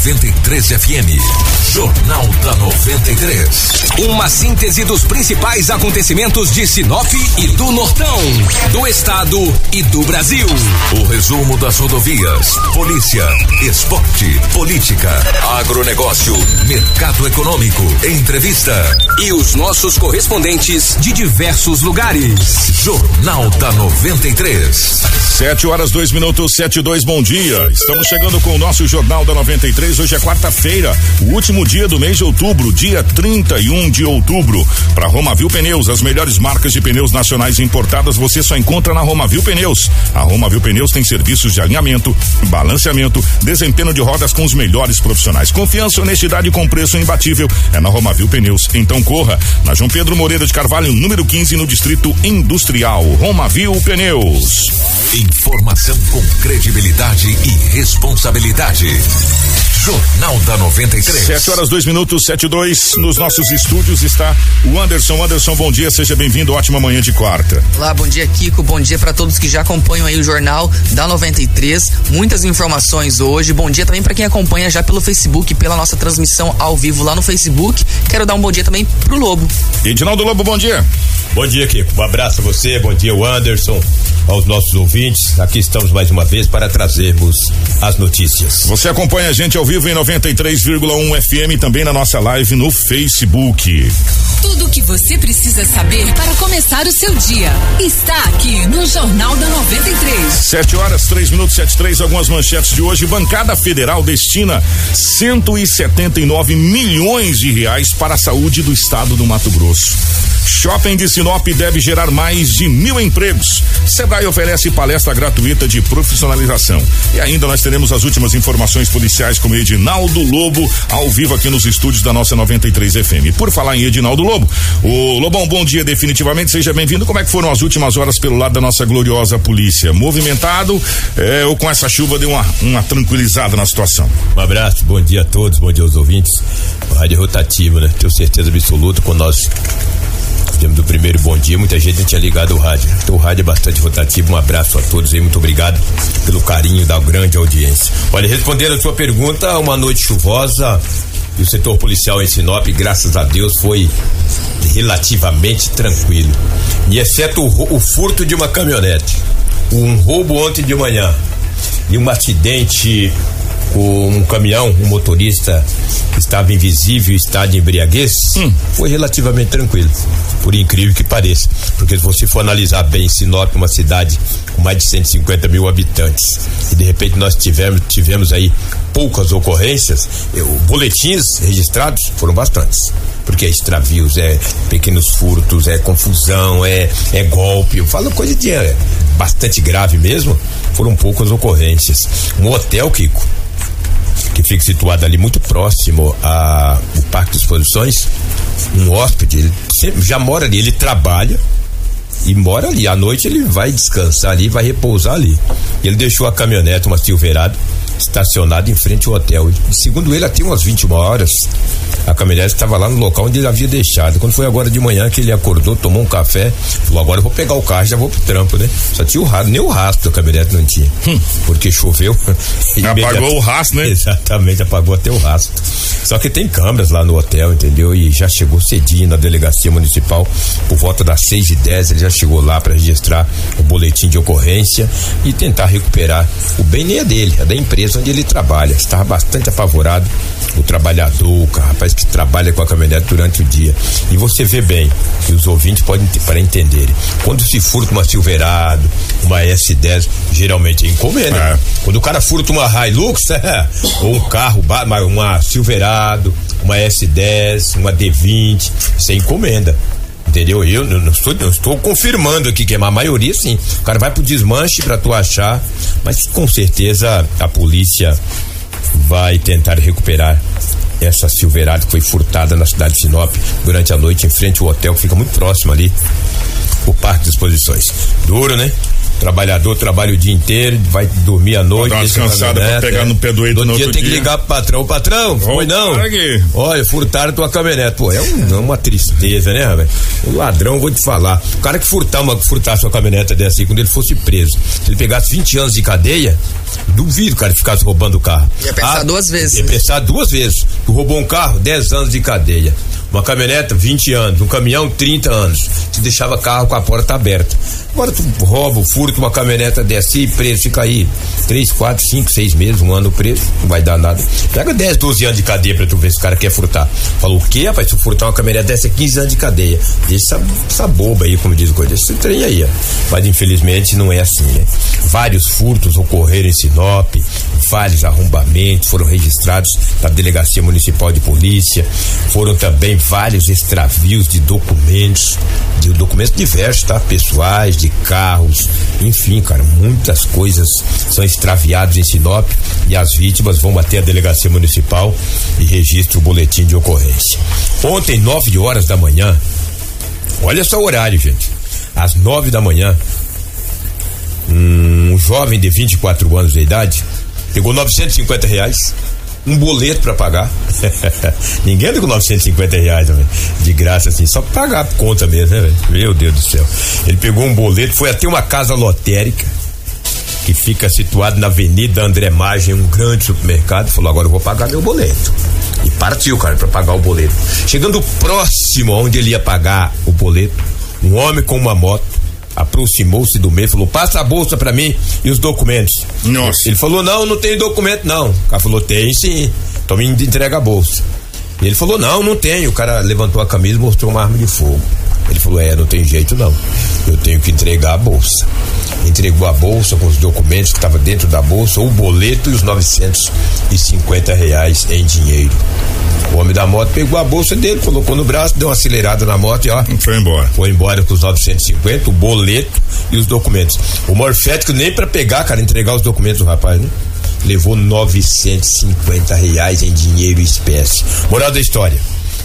93 FM. Jornal da 93. Uma síntese dos principais acontecimentos de Sinop e do Nortão, do estado e do Brasil. O resumo das rodovias, polícia, esporte, política, agronegócio, mercado econômico, entrevista e os nossos correspondentes de diversos lugares. Jornal da 93. Sete horas, dois minutos, sete dois, bom dia. Estamos chegando com o nosso Jornal da 93. Hoje é quarta-feira, o último dia do mês de outubro, dia 31 de outubro. Para Romavil Pneus, as melhores marcas de pneus nacionais importadas você só encontra na Romavil Pneus. A Romavil Pneus tem serviços de alinhamento, balanceamento, desempenho de rodas com os melhores profissionais. Confiança, honestidade com preço imbatível é na Romavil Pneus. Então corra na João Pedro Moreira de Carvalho, número 15, no Distrito Industrial. Romavil Pneus. Informação com credibilidade e responsabilidade. Jornal da 93. 7 horas, 2 minutos, 7 e 2. Nos nossos estúdios está o Anderson. Anderson, bom dia, seja bem-vindo. Ótima manhã de quarta. Olá, bom dia, Kiko. Bom dia para todos que já acompanham aí o Jornal da 93. Muitas informações hoje. Bom dia também para quem acompanha já pelo Facebook, pela nossa transmissão ao vivo lá no Facebook. Quero dar um bom dia também pro Lobo. Edinaldo Lobo, bom dia. Bom dia, Kiko. Um abraço a você, bom dia, o Anderson, aos nossos ouvintes. Aqui estamos mais uma vez para trazermos as notícias. Você acompanha a gente ao vivo em 93,1 FM também na nossa live no Facebook. Tudo o que você precisa saber para começar o seu dia está aqui no Jornal da 93. 7 horas, 3 minutos, 7 três. Algumas manchetes de hoje. Bancada Federal destina 179 milhões de reais para a saúde do estado do Mato Grosso. Shopping de Sinop deve gerar mais de mil empregos. Sebrae oferece palestra gratuita de profissionalização. E ainda nós teremos as últimas informações policiais com Edinaldo Lobo, ao vivo aqui nos estúdios da nossa 93 FM. Por falar em Edinaldo Lobo, o Lobão, bom dia definitivamente, seja bem-vindo. Como é que foram as últimas horas pelo lado da nossa gloriosa polícia? Movimentado é, ou com essa chuva deu uma, uma tranquilizada na situação? Um abraço, bom dia a todos, bom dia aos ouvintes. Rádio Rotativa, né? Tenho certeza absoluta com nós Fizemos do primeiro bom dia, muita gente tinha ligado o rádio. Então o rádio é bastante rotativo. Um abraço a todos aí, muito obrigado pelo carinho da grande audiência. Olha, respondendo a sua pergunta, uma noite chuvosa e o setor policial em Sinop, graças a Deus, foi relativamente tranquilo. E exceto o, o furto de uma caminhonete, um roubo ontem de manhã e um acidente um caminhão, um motorista que estava invisível, estado de embriaguez, hum. foi relativamente tranquilo, por incrível que pareça. Porque se você for analisar bem, Sinop, uma cidade com mais de 150 mil habitantes, e de repente nós tivemos, tivemos aí poucas ocorrências, eu, boletins registrados foram bastantes porque é extravios, é pequenos furtos, é confusão, é, é golpe. Eu falo coisa de é, bastante grave mesmo. Foram poucas ocorrências. Um hotel, Kiko, que fica situado ali muito próximo ao Parque de Exposições, um hóspede, ele sempre, já mora ali, ele trabalha e mora ali. À noite ele vai descansar ali, vai repousar ali. Ele deixou a caminhonete, uma Silverado, estacionado em frente ao hotel. E, segundo ele, até umas 21 horas, a caminhonete estava lá no local onde ele havia deixado. Quando foi agora de manhã que ele acordou, tomou um café, falou: agora eu vou pegar o carro já vou pro trampo, né? Só tinha o rastro, nem o rastro da caminhonete não tinha. Hum. Porque choveu. apagou o rastro, né? Exatamente, apagou até o rastro. Só que tem câmeras lá no hotel, entendeu? E já chegou cedinho na delegacia municipal, por volta das 6 e 10 ele já chegou lá para registrar o boletim de ocorrência e tentar recuperar o bem nem é dele, é da empresa onde ele trabalha. Estava bastante apavorado o trabalhador, o rapaz que trabalha com a caminhonete durante o dia. E você vê bem, que os ouvintes podem para entenderem. Quando se furta uma Silverado, uma S10, geralmente é encomenda. É. Quando o cara furta uma Hilux, é, ou um carro, uma Silverado, uma S10, uma D20, isso é encomenda. Entendeu? Eu não estou, não estou confirmando aqui que é a maioria sim. O cara vai pro desmanche para tu achar, mas com certeza a polícia vai tentar recuperar essa Silverado que foi furtada na cidade de Sinop durante a noite em frente ao hotel que fica muito próximo ali o Parque de Exposições. Duro, né? Trabalhador trabalha o dia inteiro, vai dormir à noite. Dar uma descansada pra pegar no pé do eito no dia outro tem que dia. ligar pro patrão. Patrão, foi não? Olha, furtaram tua caminhonete. Pô, é, um- é uma tristeza, né, velho? O ladrão, vou te falar. O cara que furtar uma, furtasse uma caminhonete dessa aí, quando ele fosse preso, se ele pegasse 20 anos de cadeia, duvido, cara, que ficasse roubando o carro. Ia pensar duas vezes, Ia né? pensar duas vezes. Tu roubou um carro, 10 anos de cadeia. Uma caminhonete, 20 anos. Um caminhão, 30 anos. Tu deixava carro com a porta aberta. Agora tu rouba, furta uma caminhonete dessa e preso, fica aí 3, 4, 5, 6 meses, um ano preso, não vai dar nada. Pega 10, 12 anos de cadeia pra tu ver se o cara quer furtar. Falou, o quê, rapaz? Se furtar uma caminhonete dessa, é 15 anos de cadeia. Deixa essa, essa boba aí, como diz o coisa. Esse trem aí, ó. Mas infelizmente não é assim, né? Vários furtos ocorreram em Sinop, vários arrombamentos foram registrados na Delegacia Municipal de Polícia, foram também vários extravios de documentos, de documentos diversos, tá? Pessoais, de carros, enfim, cara, muitas coisas são extraviadas em Sinop e as vítimas vão até a Delegacia Municipal e registram o boletim de ocorrência. Ontem, nove horas da manhã, olha só o horário, gente, às nove da manhã, um jovem de 24 anos de idade pegou 950 reais, um boleto pra pagar. Ninguém anda com 950 reais, velho? De graça, assim, só pra pagar a conta mesmo, né, velho? Meu Deus do céu. Ele pegou um boleto, foi até uma casa lotérica que fica situado na Avenida André Magem, um grande supermercado, falou: agora eu vou pagar meu boleto. E partiu, cara, pra pagar o boleto. Chegando próximo onde ele ia pagar o boleto, um homem com uma moto aproximou-se do meio e falou: passa a bolsa pra mim e os documentos. Nossa. Ele falou: não, não tem documento, não. O cara falou: tem sim. Então me entrega a bolsa. E ele falou: não, não tem. O cara levantou a camisa e mostrou uma arma de fogo. Ele falou: é, não tem jeito não. Eu tenho que entregar a bolsa. Entregou a bolsa com os documentos que estavam dentro da bolsa, o boleto e os 950 reais em dinheiro. O homem da moto pegou a bolsa dele, colocou no braço, deu uma acelerada na moto e ó. Foi embora. Foi embora com os 950, o boleto e os documentos. O morfético nem pra pegar, cara, entregar os documentos do rapaz, né? Levou 950 reais em dinheiro e espécie. Moral da história.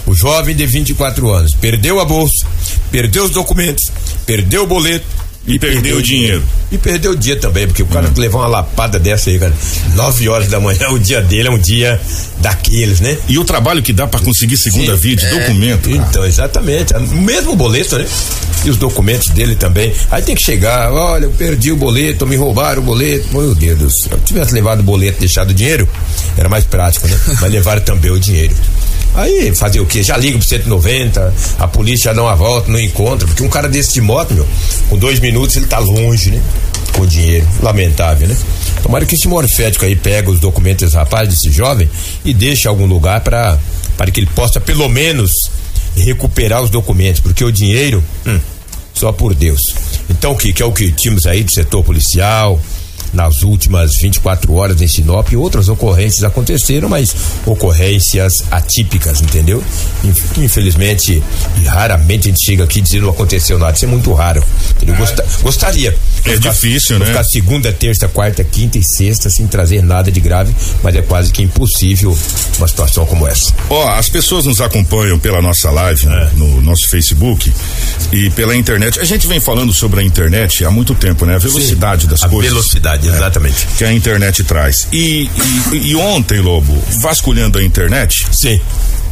O jovem de 24 anos perdeu a bolsa, perdeu os documentos, perdeu o boleto E perdeu o dinheiro. E perdeu o dia também, porque o cara que levar uma lapada dessa aí, cara, 9 horas da manhã, o dia dele é um dia daqueles, né? E o trabalho que dá pra conseguir segunda Sim, via de é, documento, cara. Então, exatamente. O mesmo boleto, né? E os documentos dele também. Aí tem que chegar, olha, eu perdi o boleto, me roubaram o boleto. Meu Deus do céu. Se eu tivesse levado o boleto e deixado o dinheiro, era mais prático, né? Mas levaram também o dinheiro. Aí fazer o quê? Já liga pro 190, a polícia dá uma volta, não encontra, porque um cara desse de moto, meu, com dois minutos ele tá longe, né? Com o dinheiro. Lamentável, né? Tomara que esse morfético aí pega os documentos desse rapaz, desse jovem, e deixe algum lugar para para que ele possa pelo menos recuperar os documentos, porque o dinheiro, hum, só por Deus. Então o que, que é o que tínhamos aí do setor policial, nas últimas 24 horas em Sinop, outras ocorrências aconteceram, mas ocorrências atípicas, entendeu? Inf- Infelizmente, e raramente a gente chega aqui dizendo não aconteceu nada, isso é muito raro. entendeu? Gosta- gostaria. É Ficar- difícil, né? Ficar segunda, terça, quarta, quinta e sexta sem trazer nada de grave, mas é quase que impossível uma situação como essa. Ó, as pessoas nos acompanham pela nossa live É. no, no nosso Facebook e pela internet. A gente vem falando sobre a internet há muito tempo, né? A velocidade das a coisas. velocidade, exatamente. Que a internet traz. E, e, e ontem, Lobo, vasculhando a internet, Sim.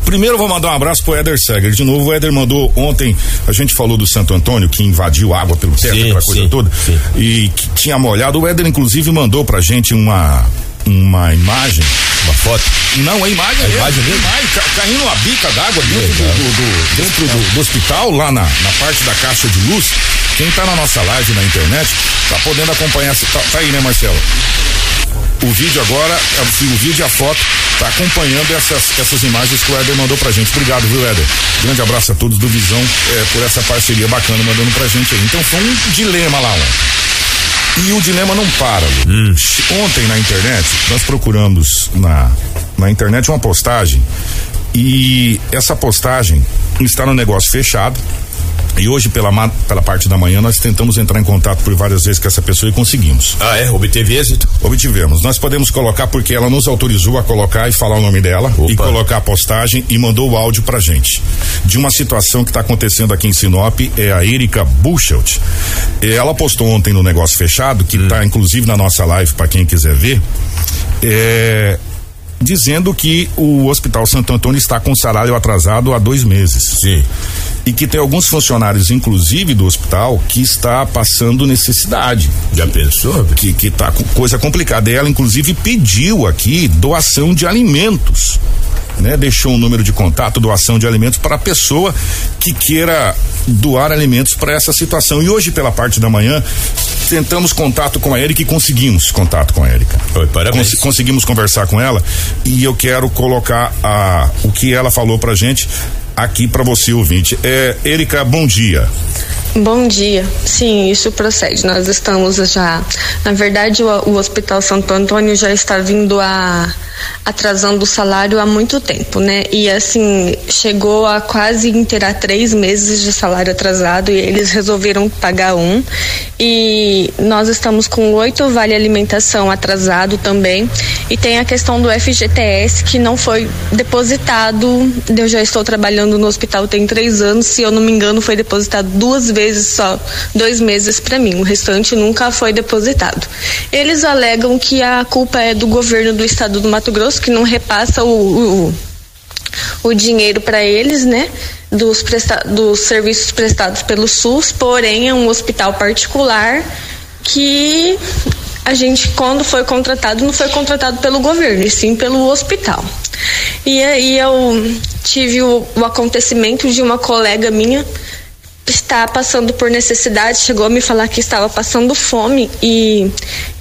Primeiro vou mandar um abraço pro Éder Seger. De novo, o Éder mandou ontem, a gente falou do Santo Antônio que invadiu água pelo teto, Sim, aquela coisa sim, toda. sim. E que tinha molhado. O Éder, inclusive, mandou pra gente uma, uma imagem. Uma foto. Não, a imagem A mesmo. imagem mesmo? Imagem, ca- caindo uma bica d'água dentro, do, do- dentro do, do hospital, lá na, na parte da caixa de luz. Quem tá na nossa live na internet, tá podendo acompanhar. Tá, tá aí, né, Marcelo? O vídeo agora, é, o vídeo e a foto, tá acompanhando essas, essas imagens que o Éder mandou pra gente. Obrigado, viu, Éder? Grande abraço a todos do Visão é, por essa parceria bacana mandando pra gente aí. Então foi um dilema lá ontem. E o dilema não para. Lu. Ontem na internet, nós procuramos na, na internet uma postagem e essa postagem está no negócio fechado. E hoje, pela, pela parte da manhã, nós tentamos entrar em contato por várias vezes com essa pessoa e conseguimos. Ah, é? Obteve êxito? Obtivemos. Nós podemos colocar porque ela nos autorizou a colocar e falar o nome dela Opa. e colocar a postagem e mandou o áudio pra gente. De uma situação que está acontecendo aqui em Sinop, é a Erika Buchelt. Ela postou ontem no Negócio Fechado, que está hum. inclusive na nossa live para quem quiser ver. É, dizendo que o Hospital Santo Antônio está com salário atrasado há dois meses. Sim e que tem alguns funcionários, inclusive do hospital, que está passando necessidade. Já pensou? Que, que tá com coisa complicada. E ela, inclusive, pediu aqui doação de alimentos. Né, deixou um número de contato, doação de alimentos para a pessoa que queira doar alimentos para essa situação. E hoje, pela parte da manhã, tentamos contato com a Erika e conseguimos contato com a Erika. Oi, parabéns. Cons conseguimos conversar com ela e eu quero colocar a, o que ela falou pra gente aqui para você, ouvinte. É, Erika, bom dia. Bom dia. Sim, isso procede. Nós estamos já. Na verdade, o, o Hospital Santo Antônio já está vindo a atrasando o salário há muito tempo, né? E assim, chegou a quase inteirar três meses de salário atrasado e eles resolveram pagar um. E nós estamos com oito vale alimentação atrasado também. E tem a questão do FGTS que não foi depositado. Eu já estou trabalhando no hospital tem três anos, se eu não me engano, foi depositado duas vezes só, dois meses para mim. O restante nunca foi depositado. Eles alegam que a culpa é do governo do estado do Mato Grosso que não repassa o, o, o dinheiro para eles, né? Dos, presta dos serviços prestados pelo SUS, porém é um hospital particular que a gente, quando foi contratado, não foi contratado pelo governo, e sim pelo hospital. E aí eu tive o, o acontecimento de uma colega minha está passando por necessidade, chegou a me falar que estava passando fome e,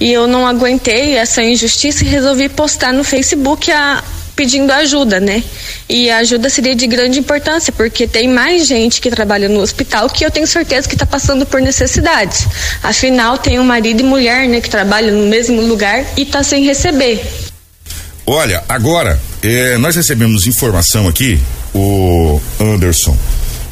e eu não aguentei essa injustiça e resolvi postar no Facebook a, pedindo ajuda, né? E a ajuda seria de grande importância, porque tem mais gente que trabalha no hospital que eu tenho certeza que está passando por necessidades. Afinal, tem um marido e mulher, né, que trabalham no mesmo lugar e está sem receber. Olha, agora, eh, nós recebemos informação aqui, o Anderson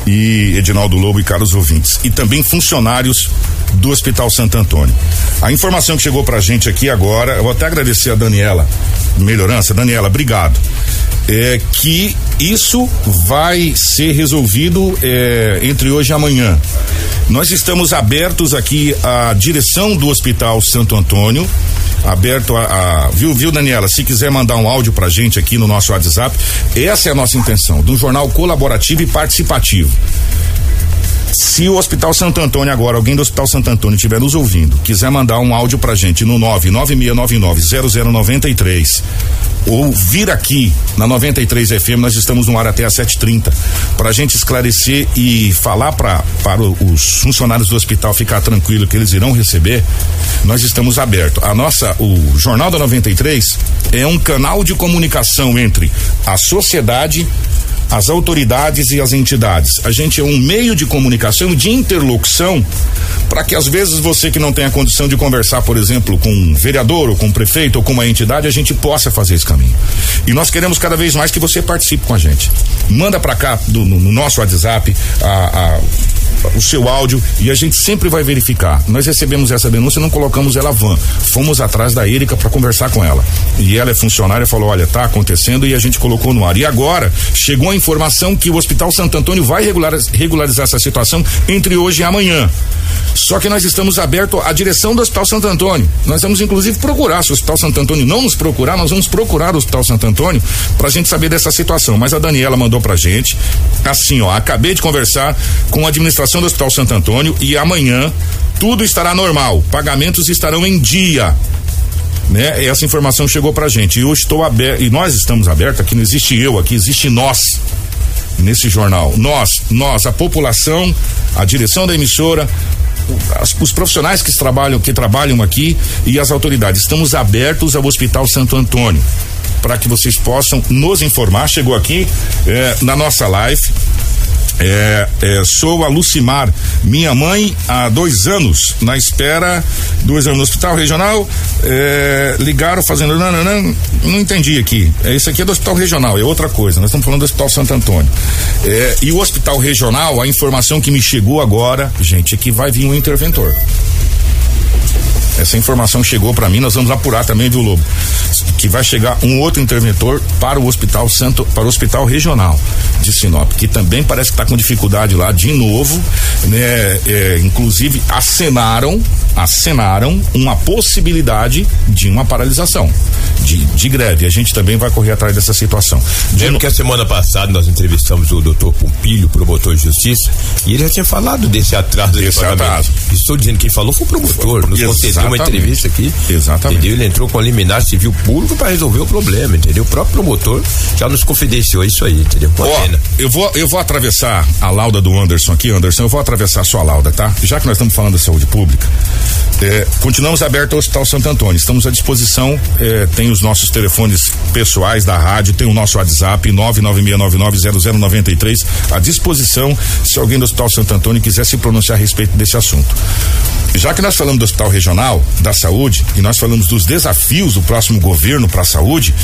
e Edinaldo Lobo e caros ouvintes, e também funcionários do Hospital Santo Antônio. A informação que chegou pra gente aqui agora, eu vou até agradecer a Daniela Melhorança. Daniela, obrigado. É que isso vai ser resolvido é, entre hoje e amanhã. Nós estamos abertos aqui à direção do Hospital Santo Antônio aberto a, a, viu, viu, Daniela? Se quiser mandar um áudio pra gente aqui no nosso WhatsApp, essa é a nossa intenção, de um jornal colaborativo e participativo. Se o Hospital Santo Antônio agora, alguém do Hospital Santo Antônio estiver nos ouvindo, quiser mandar um áudio pra gente no 996990093 ou vir aqui na 93 FM, nós estamos no ar até às 7:30 para a gente esclarecer e falar para para os funcionários do hospital ficar tranquilo que eles irão receber. Nós estamos abertos. A nossa o Jornal da 93 é um canal de comunicação entre a sociedade as autoridades e as entidades. A gente é um meio de comunicação, de interlocução, para que às vezes você que não tem a condição de conversar, por exemplo, com um vereador ou com um prefeito ou com uma entidade, a gente possa fazer esse caminho. E nós queremos cada vez mais que você participe com a gente. Manda para cá do, no, no, nosso WhatsApp a, a o seu áudio e a gente sempre vai verificar. Nós recebemos essa denúncia não colocamos ela van. Fomos atrás da Erika para conversar com ela. E ela é funcionária, falou: olha, tá acontecendo e a gente colocou no ar. E agora chegou a informação que o Hospital Santo Antônio vai regularizar, regularizar essa situação entre hoje e amanhã. Só que nós estamos abertos à direção do Hospital Santo Antônio. Nós vamos inclusive procurar, se o Hospital Santo Antônio não nos procurar, nós vamos procurar o Hospital Santo Antônio para a gente saber dessa situação. Mas a Daniela mandou pra gente, assim, ó, acabei de conversar com a administração do Hospital Santo Antônio e amanhã tudo estará normal, pagamentos estarão em dia. Né? Essa informação chegou pra gente. E eu estou aberto, e nós estamos abertos, aqui não existe eu, aqui existe nós nesse jornal. Nós, nós, a população, a direção da emissora, os profissionais que trabalham, que trabalham aqui e as autoridades. Estamos abertos ao Hospital Santo Antônio para que vocês possam nos informar. Chegou aqui eh, na nossa live É, é, sou a Lucimar, minha mãe há dois anos, na espera, dois anos no hospital regional, é, ligaram fazendo, não, não, não, não entendi aqui, é, isso aqui é do hospital regional, é outra coisa, nós estamos falando do hospital Santo Antônio. É, e o hospital regional, a informação que me chegou agora, gente, é que vai vir um interventor. Essa informação chegou para mim, nós vamos apurar também, viu, Lobo? Que vai chegar um outro interventor para o Hospital Santo, para o Hospital Regional de Sinop, que também parece que está com dificuldade lá de novo, né? É, inclusive acenaram, acenaram uma possibilidade de uma paralisação, de, de greve. A gente também vai correr atrás dessa situação. De Lembro que a semana passada nós entrevistamos o doutor Pompilho, promotor de justiça, e ele já tinha falado desse atraso Desse atraso. Estou dizendo que quem falou foi o promotor, nos concedeu uma entrevista aqui. Exatamente. Entendeu? Ele entrou com a liminar civil público para resolver o problema, entendeu? O próprio promotor já nos confidenciou isso aí, entendeu? Com Ó, eu vou, eu vou atravessar a lauda do Anderson aqui, Anderson, eu vou atravessar a sua lauda, tá? Já que nós estamos falando da saúde pública, é, continuamos aberto ao Hospital Santo Antônio, estamos à disposição, é, tem os nossos telefones pessoais da rádio, tem o nosso WhatsApp, 996990093, à disposição, se alguém do Hospital Santo Antônio quiser se pronunciar a respeito desse assunto. Já que nós falamos do Hospital Regional da Saúde e nós falamos dos desafios do próximo governo para a saúde,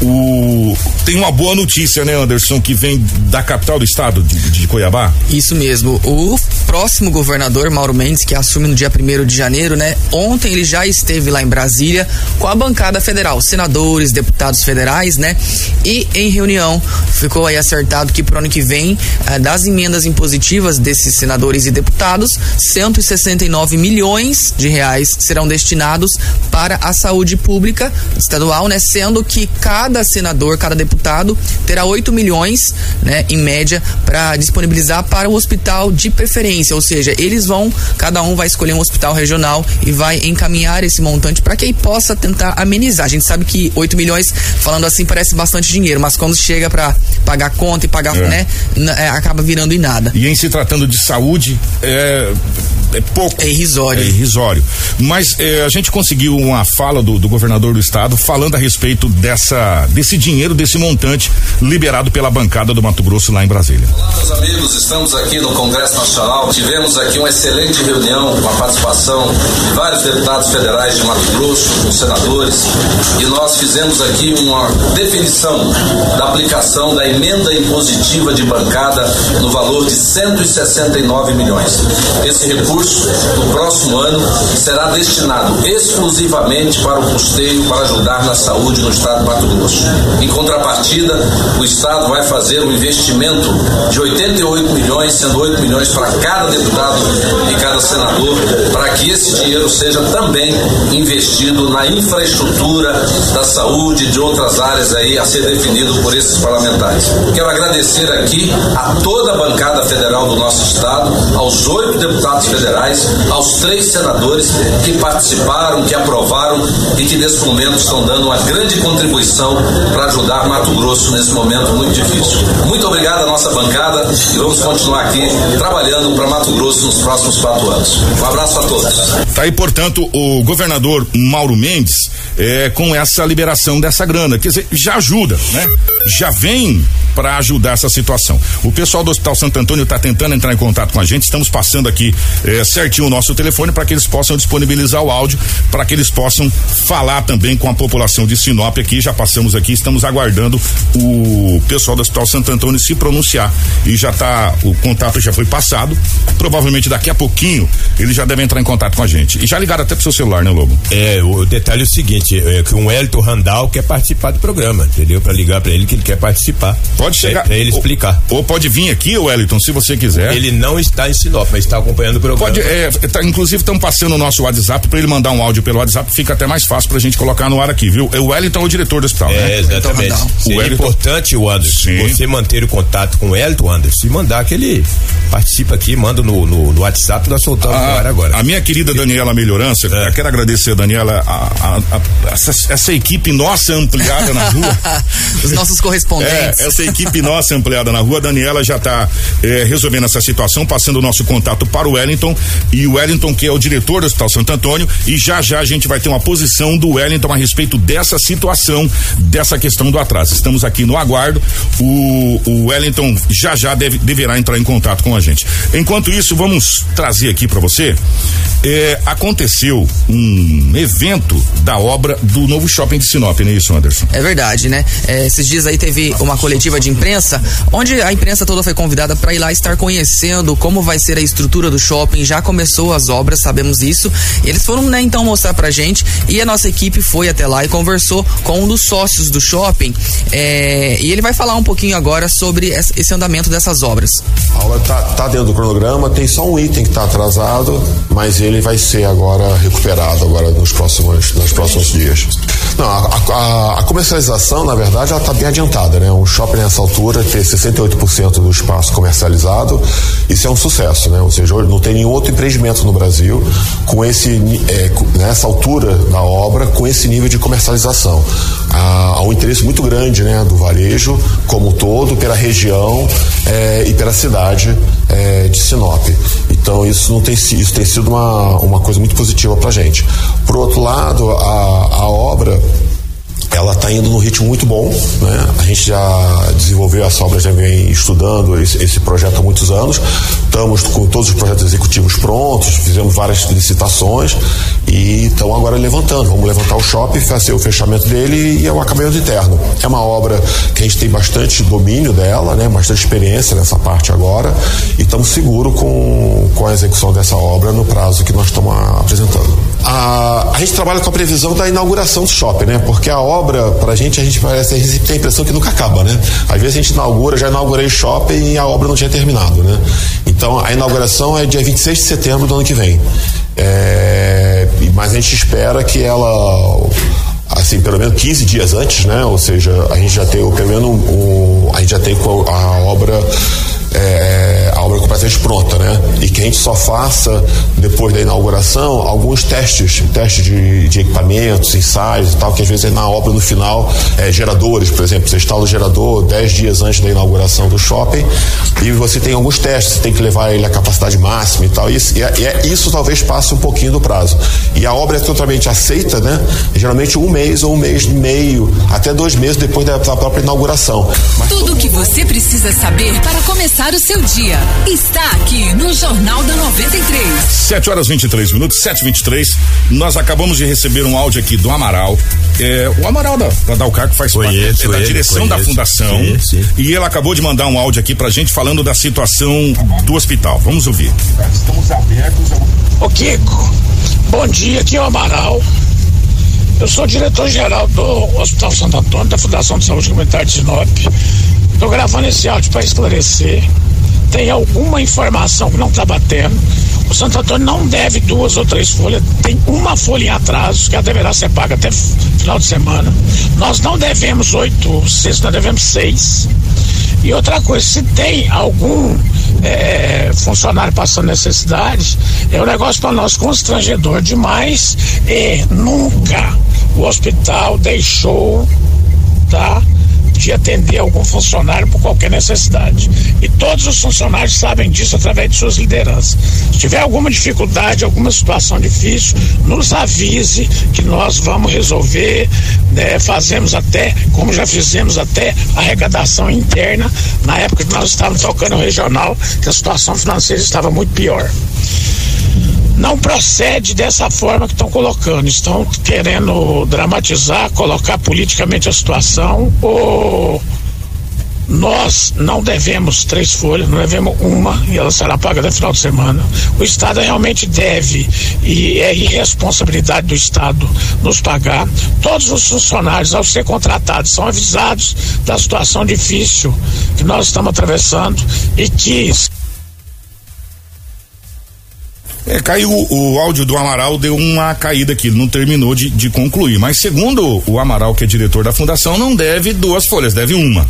o tem uma boa notícia, né, Anderson, que vem da capital do estado de, de Cuiabá. Isso mesmo. O próximo governador, Mauro Mendes, que assume no dia 1 de janeiro, né? Ontem ele já esteve lá em Brasília com a bancada federal, senadores, deputados federais, né? E em reunião ficou aí acertado que pro ano que vem, eh, das emendas impositivas desses senadores e deputados, 169 milhões de reais serão destinados para a saúde pública estadual, né? Sendo que cada senador, cada deputado terá 8 milhões, né, em média, para disponibilizar para o hospital de preferência, ou seja, eles vão, cada um vai escolher um hospital regional e vai encaminhar esse montante para que aí possa tentar amenizar. A gente sabe que 8 milhões, falando assim, parece bastante dinheiro, mas quando chega para pagar conta e pagar, É. né, é, acaba virando em nada. E em se tratando de saúde, é, é pouco. É irrisório. É irrisório. Mas é, a gente conseguiu uma fala do, do governador do estado falando a respeito dessa, desse dinheiro, desse montante liberado pela bancada do Mato Grosso lá em Brasília. Olá, meus amigos, estamos aqui no Congresso Nacional. Tivemos aqui uma excelente reunião com a participação de vários deputados federais de Mato Grosso, com senadores, e nós fizemos aqui uma definição da aplicação da emenda impositiva de bancada no valor de 169 milhões. Esse recurso, no próximo ano, será destinado exclusivamente para o custeio para ajudar na saúde no estado de Mato Grosso. Em contrapartida, o estado vai fazer um investimento de 88 milhões, sendo 8 milhões para cada deputado e cada senador, para que esse dinheiro seja também investido na infraestrutura da saúde e de outras áreas aí a ser definido por esses parlamentares. Quero agradecer aqui a toda a bancada federal do nosso estado, aos oito deputados federais, aos três senadores que participaram, que aprovaram e que nesse momento estão dando uma grande contribuição para ajudar Mato Grosso nesse momento muito difícil. Muito obrigado à nossa bancada e vamos continuar aqui trabalhando para Mato Grosso nos próximos quatro anos. Um abraço a todos. Tá aí, portanto, o governador Mauro Mendes é, com essa liberação dessa grana. Quer dizer, já ajuda, né? Já vem para ajudar essa situação. O pessoal do Hospital Santo Antônio está tentando entrar em contato com a gente. Estamos passando aqui é, certinho o nosso telefone para que eles possam disponibilizar o áudio, para que eles possam falar também com a população de Sinop aqui. Já passamos aqui, estamos aguardando o pessoal do Hospital Santo Antônio se pronunciar. E já tá, o contato já foi passado. Provavelmente daqui a pouquinho eles já devem entrar em contato com a gente. E já ligaram até pro seu celular, né, Lobo? É, o detalhe é o seguinte, é que um Elton Randall quer participar do programa, entendeu? Para ligar para ele que ele quer participar. Pode chegar. É, pra ele ou- explicar. Ou, pode vir aqui, Wellington, se você quiser. Ele não está em Sinop, mas está acompanhando o programa. Pode, é, tá, inclusive estão passando o nosso WhatsApp para ele mandar um áudio pelo WhatsApp, fica até mais fácil pra gente colocar no ar aqui, viu? O Wellington é o diretor do hospital, É, né? exatamente. O Wellington- importante, o Anderson, Sim. você manter o contato com o Elton Anderson e mandar que ele participa aqui, manda no, no, no WhatsApp, nós soltamos no ar agora. A minha querida Daniela Melhorança, É. eu quero agradecer, Daniela, a, a- a- essa, essa equipe nossa ampliada na rua. Os nossos É, correspondentes. essa equipe nossa ampliada na rua, a Daniela já está eh, resolvendo essa situação, passando o nosso contato para o Wellington e o Wellington, que é o diretor do Hospital Santo Antônio, e já já a gente vai ter uma posição do Wellington a respeito dessa situação, dessa questão do atraso. Estamos aqui no aguardo. O, o Wellington já já deve, deverá entrar em contato com a gente. Enquanto isso, vamos trazer aqui para você. Eh, aconteceu um evento da obra do novo shopping de Sinop, não é isso, Anderson? É verdade, né? É, esses dias aí teve uma coletiva de imprensa, onde a imprensa toda foi convidada para ir lá estar conhecendo como vai ser a estrutura do shopping. Já começou as obras, sabemos disso. Eles foram, né, então mostrar pra gente e a nossa equipe foi até lá e conversou com um dos sócios do shopping. É, e ele vai falar um pouquinho agora sobre esse andamento dessas obras. A obra tá, tá dentro do cronograma, tem só um item que está atrasado, mas ele vai ser agora recuperado agora nos próximos, nos próximos dias. Não, a, a, a comercialização, na verdade, ela está bem adiantada, né? Um shopping nessa altura ter 68% do espaço comercializado, isso é um sucesso, né? Ou seja, não tem nenhum outro empreendimento no Brasil com esse é, nessa altura da obra, com esse nível de comercialização. Há, há um interesse muito grande, né, do varejo como um todo, pela região é, e pela cidade é, de Sinop. Então isso não tem isso tem sido uma, uma coisa muito positiva para gente. Por outro lado, a, a obra ela está indo num ritmo muito bom, né? A gente já desenvolveu essa obra, já vem estudando esse, esse, projeto há muitos anos. Estamos com todos os projetos executivos prontos, fizemos várias licitações e estão agora levantando. Vamos levantar o shopping, fazer o fechamento dele e é o acabamento interno. É uma obra que a gente tem bastante domínio dela, né? Bastante experiência nessa parte agora e estamos seguros com, com a execução dessa obra no prazo que nós estamos apresentando. A, a gente trabalha com a previsão da inauguração do shopping, né? Porque a obra obra, pra gente, a gente parece, a gente tem a impressão que nunca acaba, né? Às vezes a gente inaugura, já inaugurei shopping e a obra não tinha terminado, né? Então a inauguração é dia 26 de setembro do ano que vem. É, mas a gente espera que ela assim, pelo menos 15 dias antes, né? Ou seja, a gente já tem, pelo menos, um, a gente já tem a obra é, a obra completamente pronta, né? E que a gente só faça, depois da inauguração, alguns testes, testes de, de equipamentos, ensaios e tal, que às vezes é na obra no final, é, geradores, por exemplo, você instala o gerador 10 dias antes da inauguração do shopping e você tem alguns testes, você tem que levar ele à capacidade máxima e tal, e, e, é, e é, isso talvez passe um pouquinho do prazo. E a obra é totalmente aceita, né? Geralmente um mês ou um mês e meio, até dois meses depois da, da própria inauguração. Mas Tudo o que você precisa saber para começar começar o seu dia. Está aqui no Jornal da 93. 7 horas 23 minutos, 7 23 Nós acabamos de receber um áudio aqui do Amaral. É, o Amaral da, da Dalcar, que faz conheço parte é, da ele, direção conheço. da fundação. Sim, sim. E ele acabou de mandar um áudio aqui pra gente falando da situação do hospital. Vamos ouvir. Estamos abertos. Ô Kiko, bom dia, aqui é o Amaral. Eu sou diretor-geral do Hospital Santo Antônio, da Fundação de Saúde Comunitária de Sinop. Estou gravando esse áudio para esclarecer. Tem alguma informação que não está batendo. O Santo Antônio não deve duas ou três folhas, tem uma folha em atraso, que ela deverá ser paga até final de semana. Nós não devemos oito seis, nós devemos seis. E outra coisa, se tem algum é, funcionário passando necessidade, é um negócio para nós constrangedor demais e nunca o hospital deixou, tá? De atender algum funcionário por qualquer necessidade. E todos os funcionários sabem disso através de suas lideranças. Se tiver alguma dificuldade, alguma situação difícil, nos avise que nós vamos resolver. Né? Fazemos até, como já fizemos até, arrecadação interna na época que nós estávamos tocando o regional, que a situação financeira estava muito pior não procede dessa forma que estão colocando. Estão querendo dramatizar, colocar politicamente a situação. Ou nós não devemos três folhas, não devemos uma e ela será paga até final de semana. O Estado realmente deve e é irresponsabilidade do Estado nos pagar. Todos os funcionários, ao ser contratados, são avisados da situação difícil que nós estamos atravessando e que É, caiu o, áudio do Amaral, deu uma caída aqui, não terminou de, de concluir. Mas segundo o Amaral, que é diretor da fundação, não deve duas folhas, deve uma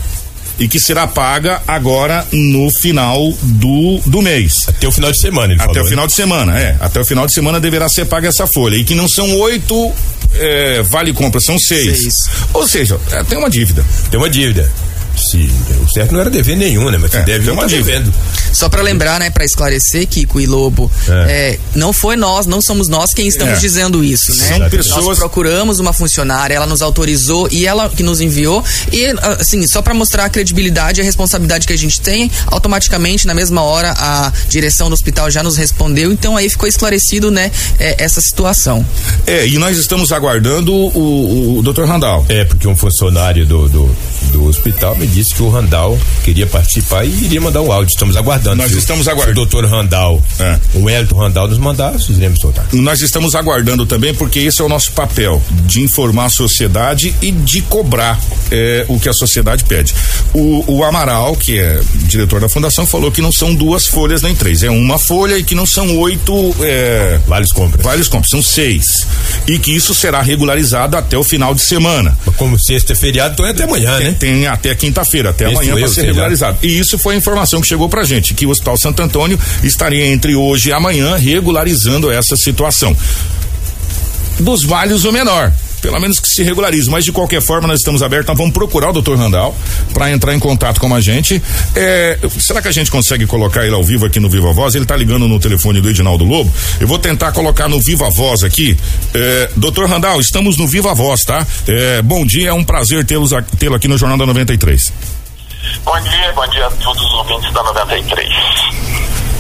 e que será paga agora no final do, do mês. Até o final de semana, ele Até falou, o né? final de semana, é. Até o final de semana deverá ser paga essa folha. E que não são oito é, vale compra, são seis. Seis. Ou seja, é, tem uma dívida. Tem uma dívida. Se, o certo não era dever nenhum, né? Mas É, deve, uma tá dívida. devendo. Só pra lembrar, né, pra esclarecer, Kiko e Lobo, é, não foi nós, não somos nós quem estamos É. dizendo isso, né? São pessoas- Nós procuramos uma funcionária, ela nos autorizou e ela que nos enviou. E, assim, só pra mostrar a credibilidade e a responsabilidade que a gente tem, automaticamente, na mesma hora, a direção do hospital já nos respondeu. Então aí ficou esclarecido, né, é, essa situação. É, e nós estamos aguardando o, o Dr. Randall. É, porque um funcionário do, do, do hospital me disse que o Randall queria participar e iria mandar um áudio. Estamos aguardando. Nós Se o- estamos aguardando. O doutor Randall, É. o Elton Randall nos mandar, nós iremos soltar. Nós estamos aguardando também, porque esse é o nosso papel, de informar a sociedade e de cobrar é, o que a sociedade pede. O, o Amaral, que é diretor da fundação, falou que não são duas folhas nem três, é uma folha e que não são oito é, Vários compras. vários compras, são seis. E que isso será regularizado até o final de semana. Como sexta é feriado, então é até amanhã, Tem, né? tem até quinta-feira, até Isso amanhã para ser regularizado. E isso foi a informação que chegou pra gente, que o Hospital Santo Antônio estaria entre hoje e amanhã regularizando essa situação. Dos males o menor. Pelo menos que se regularize, mas de qualquer forma nós estamos abertos, nós vamos procurar o doutor Randall para entrar em contato com a gente. É, será que a gente consegue colocar ele ao vivo aqui no Viva Voz? Ele tá ligando no telefone do Edinaldo Lobo. Eu vou tentar colocar no Viva Voz aqui. É, doutor Randall, estamos no Viva Voz, tá? É, bom dia, é um prazer tê-lo aqui no Jornal da 93. Bom dia, bom dia a todos os ouvintes da 93.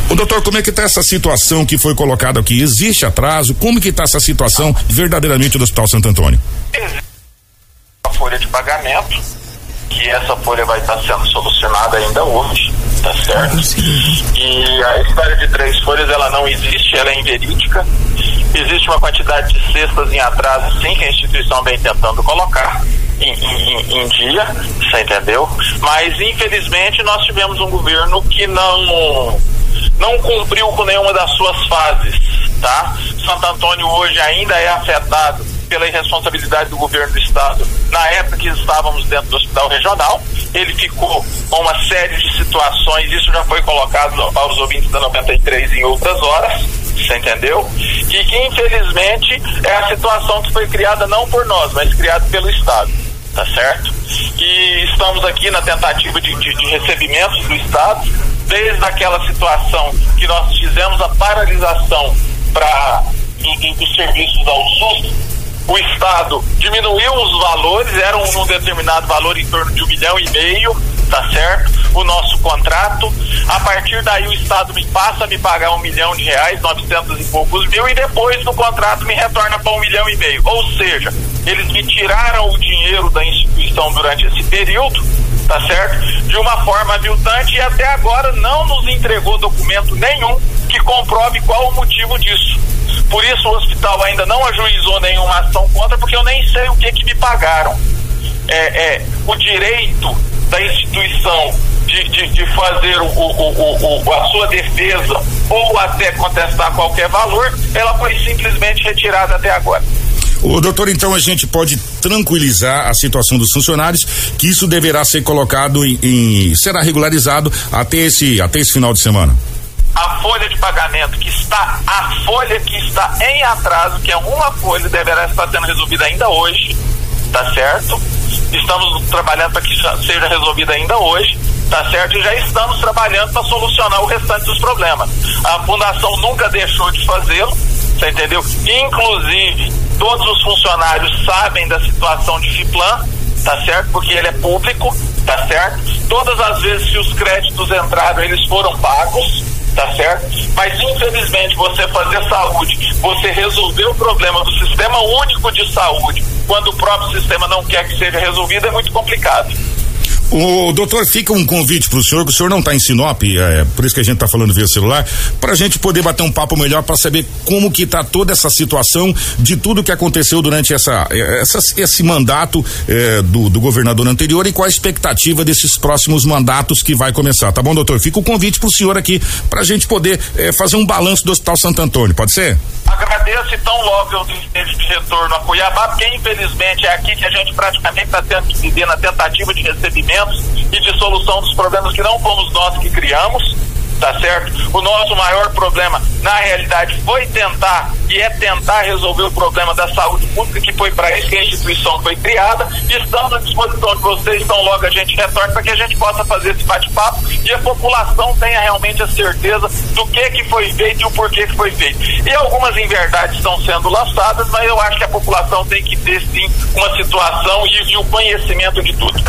O doutor, como é que tá essa situação que foi colocada aqui? Existe atraso? Como que tá essa situação verdadeiramente do Hospital Santo Antônio? A folha de pagamento, que essa folha vai estar sendo solucionada ainda hoje, tá certo? E a história de três folhas, ela não existe, ela é inverídica. Existe uma quantidade de cestas em atraso, sim, que a instituição vem tentando colocar em, em- em dia, você entendeu? Mas, infelizmente, nós tivemos um governo que não não cumpriu com nenhuma das suas fases, tá? Santo Antônio hoje ainda é afetado pela irresponsabilidade do governo do estado. Na época que estávamos dentro do hospital regional, ele ficou com uma série de situações, isso já foi colocado aos ouvintes da 93 em outras horas, você entendeu? E que infelizmente é a situação que foi criada não por nós, mas criada pelo estado tá certo? E estamos aqui na tentativa de, de, de do Estado, desde aquela situação que nós fizemos a paralisação para dos serviços ao SUS, o Estado diminuiu os valores, eram um determinado valor em torno de um milhão e meio, tá certo? O nosso contrato. A partir daí o Estado me passa a me pagar um milhão de reais, novecentos e poucos mil, e depois do contrato me retorna para um milhão e meio. Ou seja, eles me tiraram o dinheiro da instituição durante esse período, tá certo? De uma forma aviltante e até agora não nos entregou documento nenhum que comprove qual o motivo disso. Por isso o hospital ainda não ajuizou nenhuma ação contra, porque eu nem sei o que que me pagaram. É, é o direito da instituição de, de, de fazer o, o, o, a sua defesa ou até contestar qualquer valor, ela foi simplesmente retirada até agora. O doutor, então a gente pode tranquilizar a situação dos funcionários, que isso deverá ser colocado em, em será regularizado até esse até esse final de semana. A folha de pagamento que está, a folha que está em atraso, que é uma folha, deverá estar sendo resolvida ainda hoje, tá certo? Estamos trabalhando para que seja resolvida ainda hoje, tá certo? E já estamos trabalhando para solucionar o restante dos problemas. A fundação nunca deixou de fazê-lo, você entendeu? Inclusive, todos os funcionários sabem da situação de FIPLAN, tá certo? Porque ele é público, tá certo? Todas as vezes que os créditos entraram, eles foram pagos, tá certo? Mas infelizmente você fazer saúde, você resolver o problema do sistema único de saúde, quando o próprio sistema não quer que seja resolvido, é muito complicado. O doutor, fica um convite para o senhor, que o senhor não está em Sinop, é, por isso que a gente está falando via celular, para a gente poder bater um papo melhor para saber como que está toda essa situação de tudo que aconteceu durante essa, essa esse mandato é, do, do, governador anterior e qual a expectativa desses próximos mandatos que vai começar, tá bom, doutor? Fica o convite para o senhor aqui para a gente poder é, fazer um balanço do Hospital Santo Antônio, pode ser? Agradeço e tão logo eu esteja de retorno a Cuiabá, porque infelizmente é aqui que a gente praticamente está tendo que viver na tentativa de recebimento e de solução dos problemas que não fomos nós que criamos, tá certo? O nosso maior problema, na realidade, foi tentar e é tentar resolver o problema da saúde pública, que foi para isso que a instituição foi criada. Estamos à disposição de vocês, então logo a gente retorna para que a gente possa fazer esse bate-papo e a população tenha realmente a certeza do que que foi feito e o porquê que foi feito. E algumas inverdades estão sendo lançadas, mas eu acho que a população tem que ter sim uma situação e, e o conhecimento de tudo.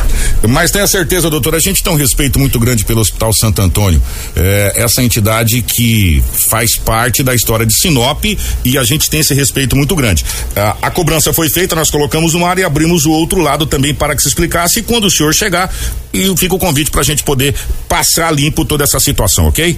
Mas tenha certeza, doutor, a gente tem um respeito muito grande pelo Hospital Santo Antônio. É, essa entidade que faz parte da história de Sinop e a gente tem esse respeito muito grande. A, a cobrança foi feita, nós colocamos um ar e abrimos o outro lado também para que se explicasse. E quando o senhor chegar, e fica o convite para a gente poder passar limpo toda essa situação, ok?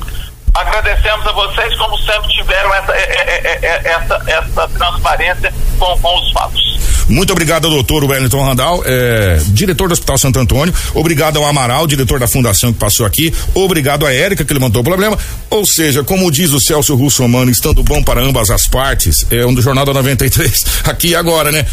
Agradecemos a vocês, como sempre tiveram essa, essa, essa transparência com, com os fatos. Muito obrigado doutor Wellington Randall, é, diretor do Hospital Santo Antônio. Obrigado ao Amaral, diretor da fundação que passou aqui. Obrigado a Érica que levantou o problema. Ou seja, como diz o Celso Russomano, estando bom para ambas as partes, é um do Jornal da 93, aqui e agora, né?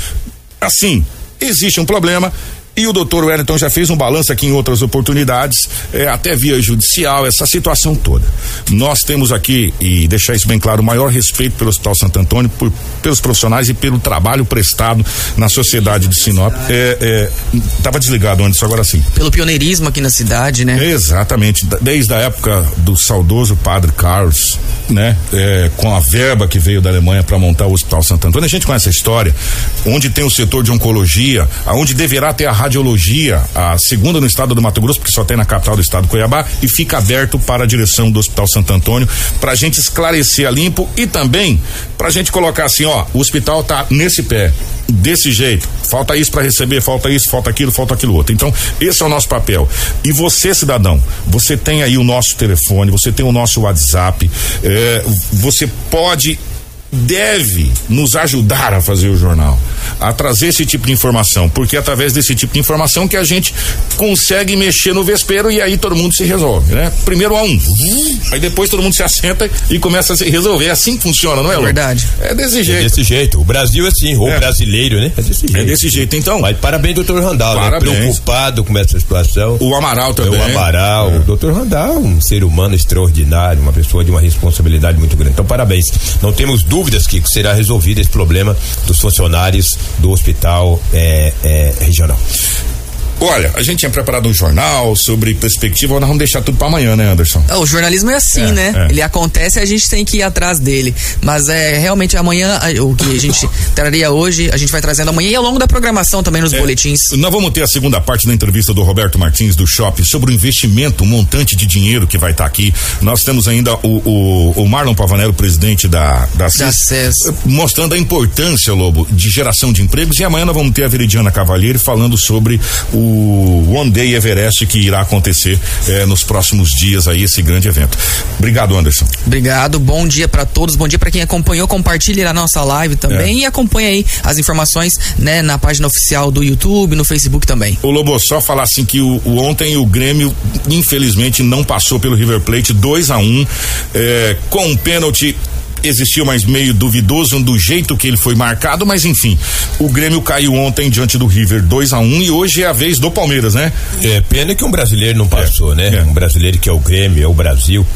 Assim, existe um problema, e o doutor Wellington já fez um balanço aqui em outras oportunidades, é, até via judicial, essa situação toda. Nós temos aqui, e deixar isso bem claro, o maior respeito pelo Hospital Santo Antônio, por, pelos profissionais e pelo trabalho prestado na sociedade de Sinop. É, é, desligado antes, agora sim. Pelo pioneirismo aqui na cidade, né? Exatamente. Desde a época do saudoso padre Carlos, né? É, com a verba que veio da Alemanha para montar o Hospital Santo Antônio. A gente conhece a história, onde tem o setor de oncologia, aonde deverá ter a radiologia, a segunda no estado do Mato Grosso, porque só tem na capital do estado Cuiabá, e fica aberto para a direção do Hospital Santo Antônio, para a gente esclarecer a limpo e também para a gente colocar assim, ó, o hospital tá nesse pé, desse jeito, falta isso para receber, falta isso, falta aquilo, falta aquilo outro. Então, esse é o nosso papel. E você, cidadão, você tem aí o nosso telefone, você tem o nosso WhatsApp, eh, você pode deve nos ajudar a fazer o jornal, a trazer esse tipo de informação, porque é através desse tipo de informação que a gente consegue mexer no vespeiro e aí todo mundo se resolve, né? Primeiro a um, aí depois todo mundo se assenta e começa a se resolver. É assim que funciona, não é? É verdade. É desse jeito. É desse jeito. O Brasil é assim, o é. brasileiro, né? É desse jeito. É desse jeito, então. Mas parabéns, doutor Randall, né? parabéns. né? Preocupado com essa situação. O Amaral também. É, o Amaral, é. o doutor Randall, um ser humano extraordinário, uma pessoa de uma responsabilidade muito grande. Então, parabéns. Não temos dúvidas que será resolvido esse problema dos funcionários do hospital é, é, regional. Olha, a gente tinha preparado um jornal sobre perspectiva, nós vamos deixar tudo para amanhã, né, Anderson? É, o jornalismo é assim, é, né? É. Ele acontece e a gente tem que ir atrás dele. Mas é realmente amanhã, o que a gente traria hoje, a gente vai trazendo amanhã e ao longo da programação também nos é, boletins. Nós vamos ter a segunda parte da entrevista do Roberto Martins do Shopping sobre o investimento, o montante de dinheiro que vai estar tá aqui. Nós temos ainda o, o, o Marlon Pavanello, presidente da, da, da CES, mostrando a importância, Lobo, de geração de empregos. E amanhã nós vamos ter a Veridiana Cavalheiro falando sobre o o One Day Everest que irá acontecer eh, nos próximos dias aí esse grande evento. Obrigado, Anderson. Obrigado, bom dia para todos, bom dia para quem acompanhou, compartilhe a nossa live também é. e acompanhe aí as informações, né, na página oficial do YouTube, no Facebook também. O Lobo só falar assim que o, o ontem o Grêmio infelizmente não passou pelo River Plate 2 a 1 um, eh, com um pênalti existiu mais meio duvidoso do jeito que ele foi marcado, mas enfim, o Grêmio caiu ontem diante do River 2 a 1 um, e hoje é a vez do Palmeiras, né? É, pena que um brasileiro não passou, é, né? É. Um brasileiro que é o Grêmio, é o Brasil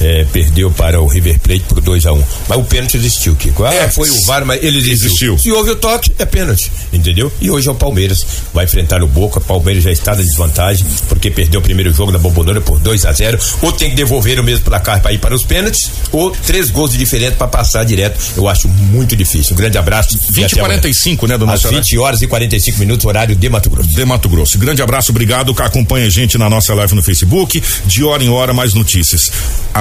é, perdeu para o River Plate por 2 a 1 um. Mas o pênalti existiu, Kiko. Ah, é, foi o VAR, mas ele existiu. existiu. Se houve o toque, é pênalti, entendeu? E hoje é o Palmeiras. Vai enfrentar o Boca. O Palmeiras já está na desvantagem, porque perdeu o primeiro jogo na Bombonera por 2 a 0 Ou tem que devolver o mesmo placar para ir para os pênaltis, ou três gols de diferença para passar direto. Eu acho muito difícil. Um grande abraço. 20 e 45, né, do Às 20 horas e 45 minutos, horário de Mato Grosso. De Mato Grosso. Grande abraço, obrigado. Acompanha a gente na nossa live no Facebook. De hora em hora, mais notícias.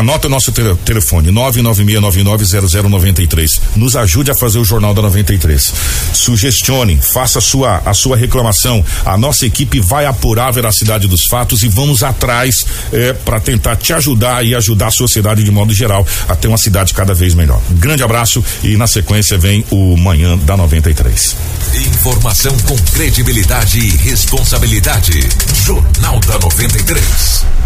Anota o nosso telefone 996990093. Nos ajude a fazer o Jornal da 93. Sugestione, faça a sua a sua reclamação. A nossa equipe vai apurar a veracidade dos fatos e vamos atrás é, para tentar te ajudar e ajudar a sociedade de modo geral a ter uma cidade cada vez melhor. Grande abraço e na sequência vem o Manhã da 93. Informação com credibilidade e responsabilidade. Jornal da 93.